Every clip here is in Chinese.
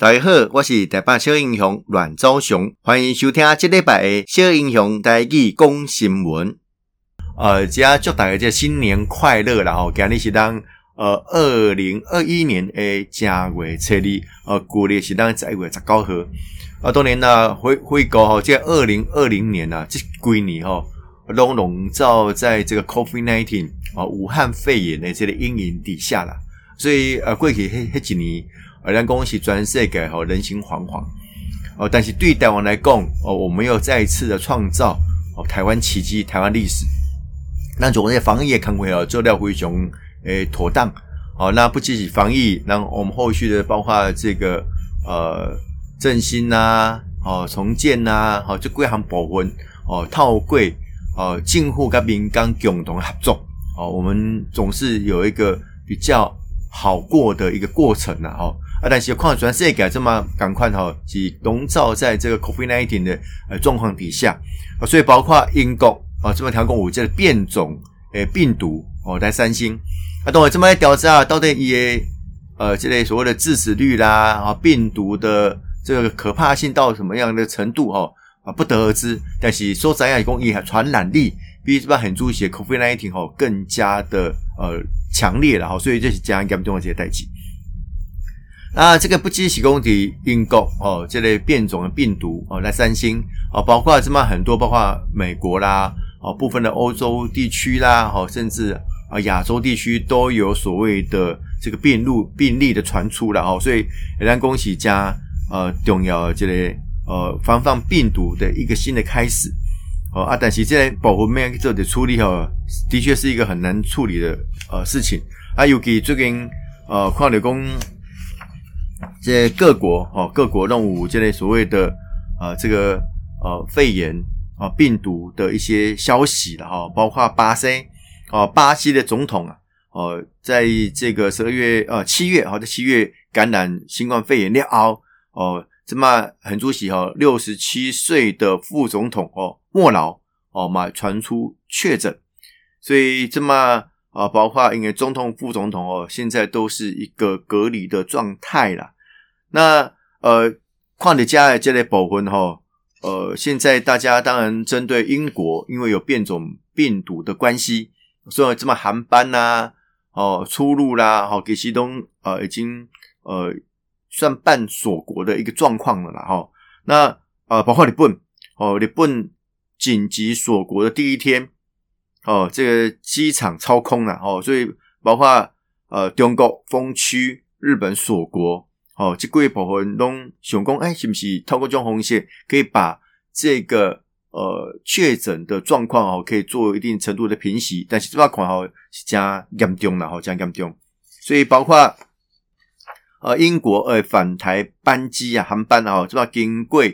大家好，我是台北小英雄阮昭雄，欢迎收听这礼拜的小英雄台语讲新闻。呃，今天祝大家新年快乐啦！吼，今日是当呃二零二一年的正月初二，呃，旧历是当十一月十九号。啊，当年呢，回回顾吼，这二零二零年啊，这几年吼，拢笼罩在这个 COVID-19 啊，武汉肺炎的这个阴影底下啦。所以呃，过去迄迄几年。而咱讲是全世界吼人心惶惶哦，但是对台湾来讲哦，我们又再一次的创造哦台湾奇迹、台湾历史。那种些防疫也看过了做得非常诶妥当哦。那不仅是防疫，那我们后续的包括这个呃振兴呐、哦重建呐、啊、哦这几项部分哦透过哦政府跟民间共同合作哦，我们总是有一个比较好过的一个过程呐、啊、哦。啊，但是看全世界这么赶快哈，是笼罩在这个 COVID-19 的呃状况底下啊，所以包括英国啊这么调控五这个变种诶病毒哦在三星啊，等会这么来调查到底也呃这类所谓的致死率啦啊病毒的这个可怕性到什么样的程度哈啊不得而知，但是说咱亚公也传染力比这边很注意 COVID-19 哈更加的呃强烈了哈，所以这是加严重的这些代际。啊，这个不只是讲的英国哦，这类变种的病毒哦，来三星哦，包括这么很多，包括美国啦，哦，部分的欧洲地区啦，哦，甚至啊亚洲地区都有所谓的这个病例病例的传出了哦，所以也让恭喜加呃重要这类呃防范病毒的一个新的开始哦啊，但是这类保护面做的处理哦，的确是一个很难处理的呃事情啊，尤其最近呃矿流工。这各国哦，各国动物这类所谓的呃这个呃肺炎啊病毒的一些消息了哈，包括巴西哦，巴西的总统啊哦，在这个十二月呃七月哦，在七月感染新冠肺炎了后哦，这么很主席哈，六十七岁的副总统哦莫劳哦嘛传出确诊，所以这么。啊，包括因为总统、副总统哦，现在都是一个隔离的状态了。那呃，况且加的这类部分哈，呃，现在大家当然针对英国，因为有变种病毒的关系，所以这么航班呐、啊，哦，出入啦，哦，给西东呃，已经呃算半锁国的一个状况了啦。哈，那呃，包括日本哦，日本紧急锁国的第一天。哦，这个机场超空了哦，所以包括呃中国封区、日本锁国哦，这几部分都想讲，哎，是不是透过种红线可以把这个呃确诊的状况哦，可以做一定程度的平息？但是这块哦是加严重了哈，加严重。所以包括呃英国呃返台班机啊航班啊，这块经过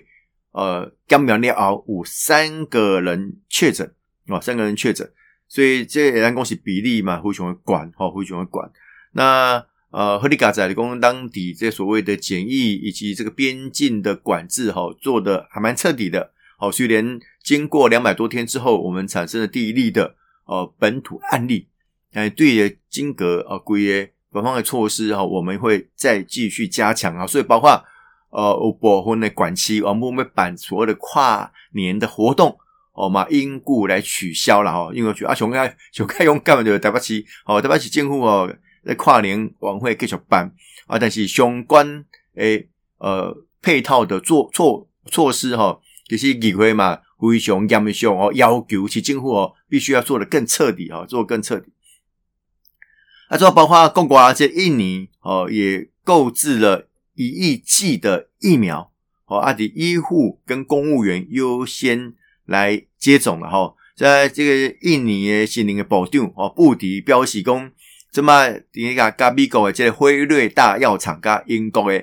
呃检验了后有三个人确诊。哦，三个人确诊，所以这人工是比例嘛，非常的管，哈，非常的管。那呃，和你嘎仔的工当地这所谓的检疫以及这个边境的管制，哈，做的还蛮彻底的。好，所以连经过两百多天之后，我们产生了第一例的呃本土案例。哎，对的，金格啊，贵耶，官方的措施哈，我们会再继续加强啊。所以包括呃，有部分的管期，我们会办所谓的跨年的活动。哦嘛，因故来取消了哈，因为去啊，熊开熊开用干嘛就台北市哦，台北市政府哦，跨年晚会继续办啊，但是相关诶呃配套的做措措施哈，就是议会嘛非常严重哦，要求其政府哦必须要做得更彻底哈，做得更彻底。啊，做包括共国这印尼哦，也购置了一亿剂的疫苗哦，啊，的医护跟公务员优先。来接种了哈，在这个印尼的心灵的保障哦，布迪标示讲，这么第一个加美国的这个辉瑞大药厂，加英国的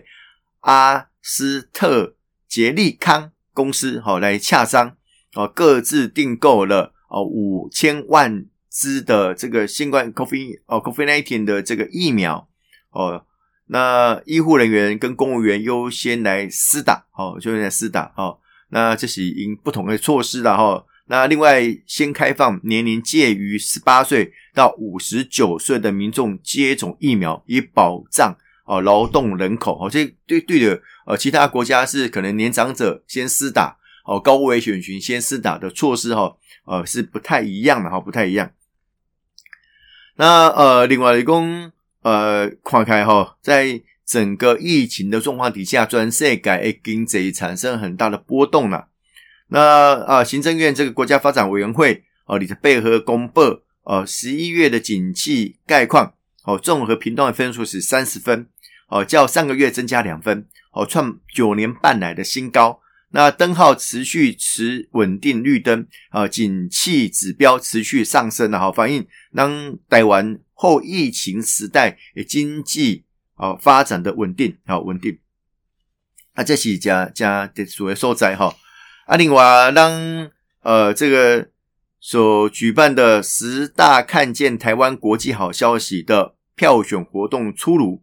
阿斯特杰利康公司哈来洽商哦，各自订购了哦五千万支的这个新冠 COVID 哦 COVID-19 的这个疫苗哦，那医护人员跟公务员优先来施打哦，就来施打哦。那这是因不同的措施了哈。那另外，先开放年龄介于十八岁到五十九岁的民众接种疫苗，以保障哦劳动人口哦，这对对的呃其他国家是可能年长者先施打哦高危险群先施打的措施哈呃是不太一样的哈不太一样。那呃另外一公呃看开哈在整个疫情的状况底下，全世界的经济产生很大的波动了。那啊行政院这个国家发展委员会哦里头配合公布。呃，十一月的景气概况，哦，综合评断分数是三十分，哦，较上个月增加两分，哦，创九年半来的新高。那灯号持续持稳定绿灯，啊，景气指标持续上升的，哈，反映当台湾后疫情时代经济啊发展的稳定，好稳定。啊，这是加加的所谓所在哈。啊，另外让呃这个。所举办的十大看见台湾国际好消息的票选活动出炉，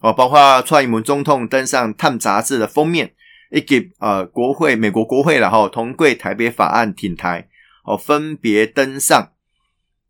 哦，包括蔡英文总统登上《探》杂志的封面，以及呃国会美国国会然后同贵台北法案挺台，哦，分别登上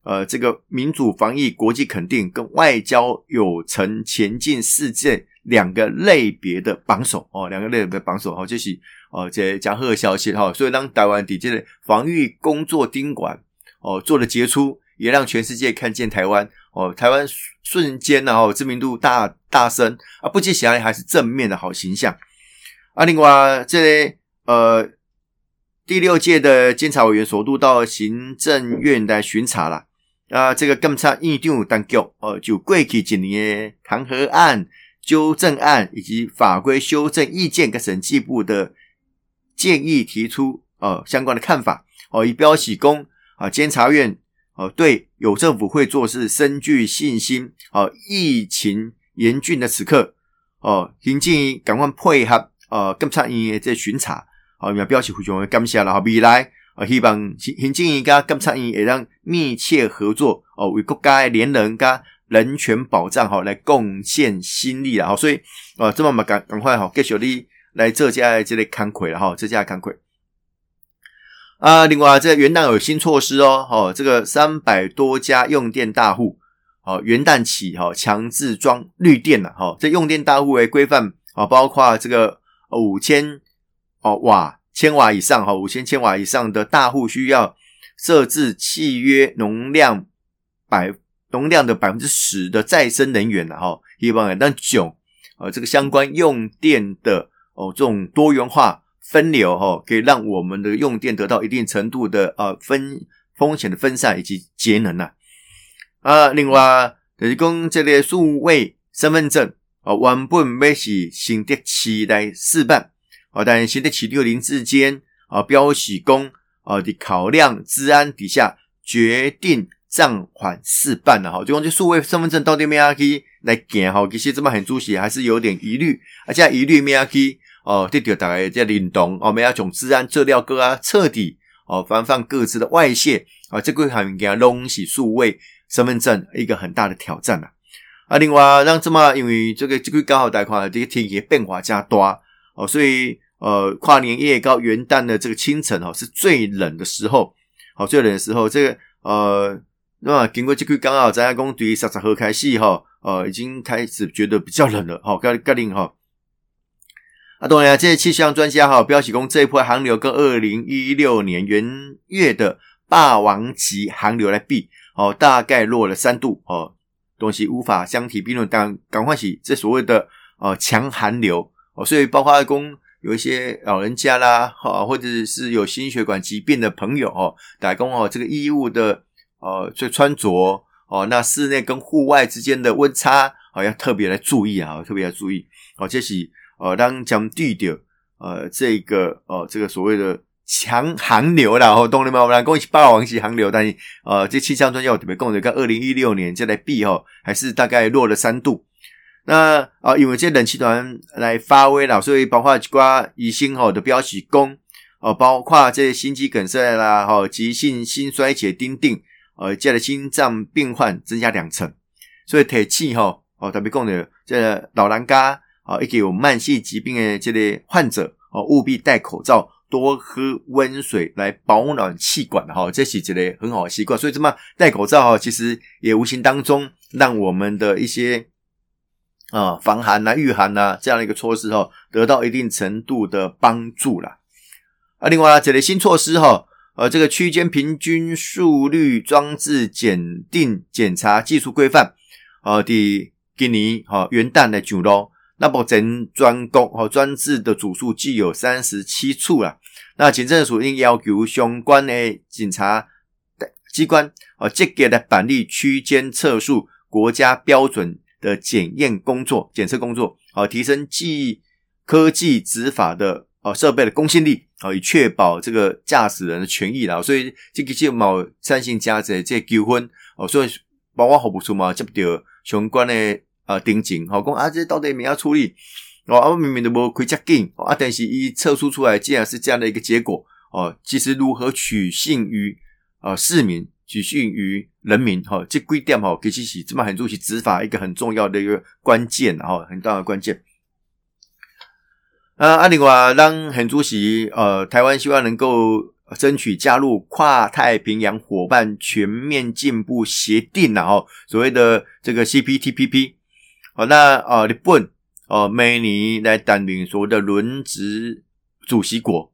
呃这个民主防疫国际肯定跟外交有成前进世界两个类别的榜首哦，两个类别的榜首哦，就是。哦，这加贺消息哈，所以当台湾底这个防御工作盯管哦做的杰出，也让全世界看见台湾哦，台湾瞬间呢哦知名度大大升啊，不计其他还是正面的好形象啊。另外，这呃第六届的监察委员首度到行政院来巡查了啊，这个监察院长当局哦，就过去几年弹劾案、纠正案以及法规修正意见跟审计部的。建议提出呃相关的看法哦，以表示公啊监察院哦对有政府会做事深具信心哦。疫情严峻的此刻哦，行政赶快配合呃监察院的这巡查哦，也表示非常的感谢了。未来啊，希望行政院跟监察院也让密切合作哦，为国家的廉人跟人权保障哈来贡献心力了。好，所以啊，这么嘛赶赶快哈，继续你。来这家这类看亏了哈，这家看亏啊。另外，这元旦有新措施哦，哦，这个三百多家用电大户，哦，元旦起哈强制装绿电了哈。这用电大户为规范啊，包括这个五千哦瓦千瓦以上哈，五千千瓦以上的大户需要设置契约容量百容量的百分之十的再生能源了哈。希望让九呃这个相关用电的。哦，这种多元化分流哈、哦，可以让我们的用电得到一定程度的呃分风险的分散以及节能呐。啊，另外就是讲这个数位身份证啊，原本要是新的期来试办啊，但新北市六零之间啊，标示公啊的考量治安底下决定暂缓试办了哈。就讲这数位身份证到底咩样去来行哈？其实这么很主席还是有点疑虑，而且疑虑咩样去。哦，对对，大概在联动哦，我们要从治安资料个啊彻底哦，防范各自的外泄啊，这个还给他弄起数位身份证一个很大的挑战啊，啊。另外，让这么因为这个这个刚好贷款这个天气变化加多哦，所以呃，跨年夜到元旦的这个清晨哦，是最冷的时候哦，最冷的时候，这个呃，那么经过这个刚好在工对三十号开始哈，呃，已经开始觉得比较冷了哈，格格林哈。啊，当然，这些气象专家哈，标示讲这一波寒流跟二零一六年元月的霸王级寒流来比，哦，大概落了三度哦，东西无法相提并论。但，赶快起这所谓的呃强寒流哦，所以包括讲有一些老人家啦，哈，或者是有心血管疾病的朋友哦，打工哦，这个衣物的呃这穿着哦，那室内跟户外之间的温差哦，要特别来注意啊，特别要注意哦，这是。呃，当讲对的，呃，这个，呃，这个所谓的强寒流啦，吼，懂了吗？我们来讲一起霸王级寒流，但是，呃，这气象专家特别讲的，跟二零一六年这来比，吼，还是大概弱了三度。那啊、呃，因为这冷气团来发威了，所以包括一寡医生吼的标示工，哦、呃，包括这些心肌梗塞啦，吼，急性心衰竭丁丁，呃，这的心脏病患增加两成。所以天气吼，哦，特别讲的，这、老人家。啊，一个有慢性疾病的这类患者哦，务必戴口罩，多喝温水来保暖气管哈，这是一个很好的习惯。所以这么戴口罩哈，其实也无形当中让我们的一些啊防寒呐、御寒呐这样的一个措施哈，得到一定程度的帮助了。啊，另外这类新措施哈，呃，这个区间平均速率装置检定检查技术规范，呃，第今年哈元旦的上路，那目前全国和专制的组数计有三十七处了。那警政署应要求相关的警察机关哦，积极的办理区间测速国家标准的检验工作、检测工作，好提升技科技执法的哦设备的公信力，好以确保这个驾驶人的权益啦。所以这个就某三星加在这纠纷哦，所以包括服务处嘛接到相关的啊定警，好讲啊，这到底怎样处理？哦，啊，明明都无开遮紧，啊，但是伊测出出来，既然是这样的一个结果，哦，其实如何取信于呃市民？取信于人民，哈，这规定哈，其实是这么很主席执法一个很重要的一个关键，哈，很大的关键。啊，啊，另外，让很主席，呃，台湾希望能够争取加入跨太平洋伙伴全面进步协定，然后所谓的这个 CPTPP，好，那呃，日本，呃，每年来担任所谓的轮值主席国。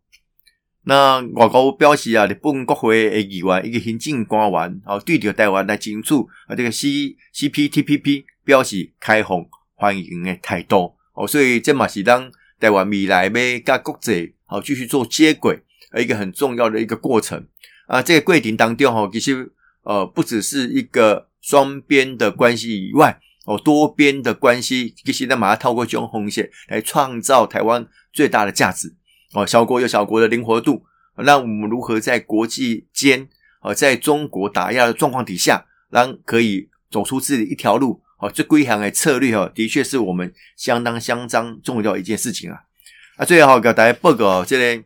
那外国表示啊，日本国会的议员一个行政官员哦，对着台湾来争取啊，这个 C C P T P P 表示开放欢迎的态度哦，所以这嘛是当台湾未来要跟国际好继续做接轨，一个很重要的一个过程啊。这个过程当中哈，其实呃不只是一个双边的关系以外哦，多边的关系，其实呢马上透过这种红线来创造台湾最大的价值。哦，小国有小国的灵活度，那我们如何在国际间，哦，在中国打压的状况底下，让可以走出自己一条路？哦，这归行的策略哦，的确是我们相当相当重要一件事情啊。啊，最后给大家报告，这里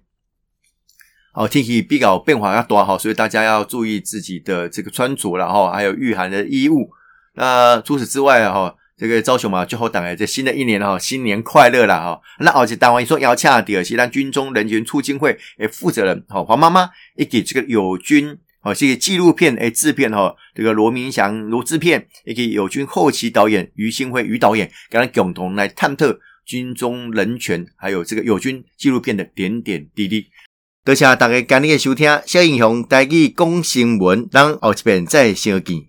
哦，天气比较变化要大哈，所以大家要注意自己的这个穿着然后还有御寒的衣物。那除此之外哈。这个招熊嘛，最后等来这新的一年哈，新年快乐啦哈！那而且当完说要洽第二期，让军中人权促进会诶负责人哈黄妈妈，以及这个友军哦，这个纪录片诶制片哈，这个罗明祥罗制片，以及友军后期导演于新辉于导演，跟他共同来探讨军中人权，还有这个友军纪录片的点点滴滴。多谢大家今日的收听，小英雄带去讲新闻，让后一遍再相见。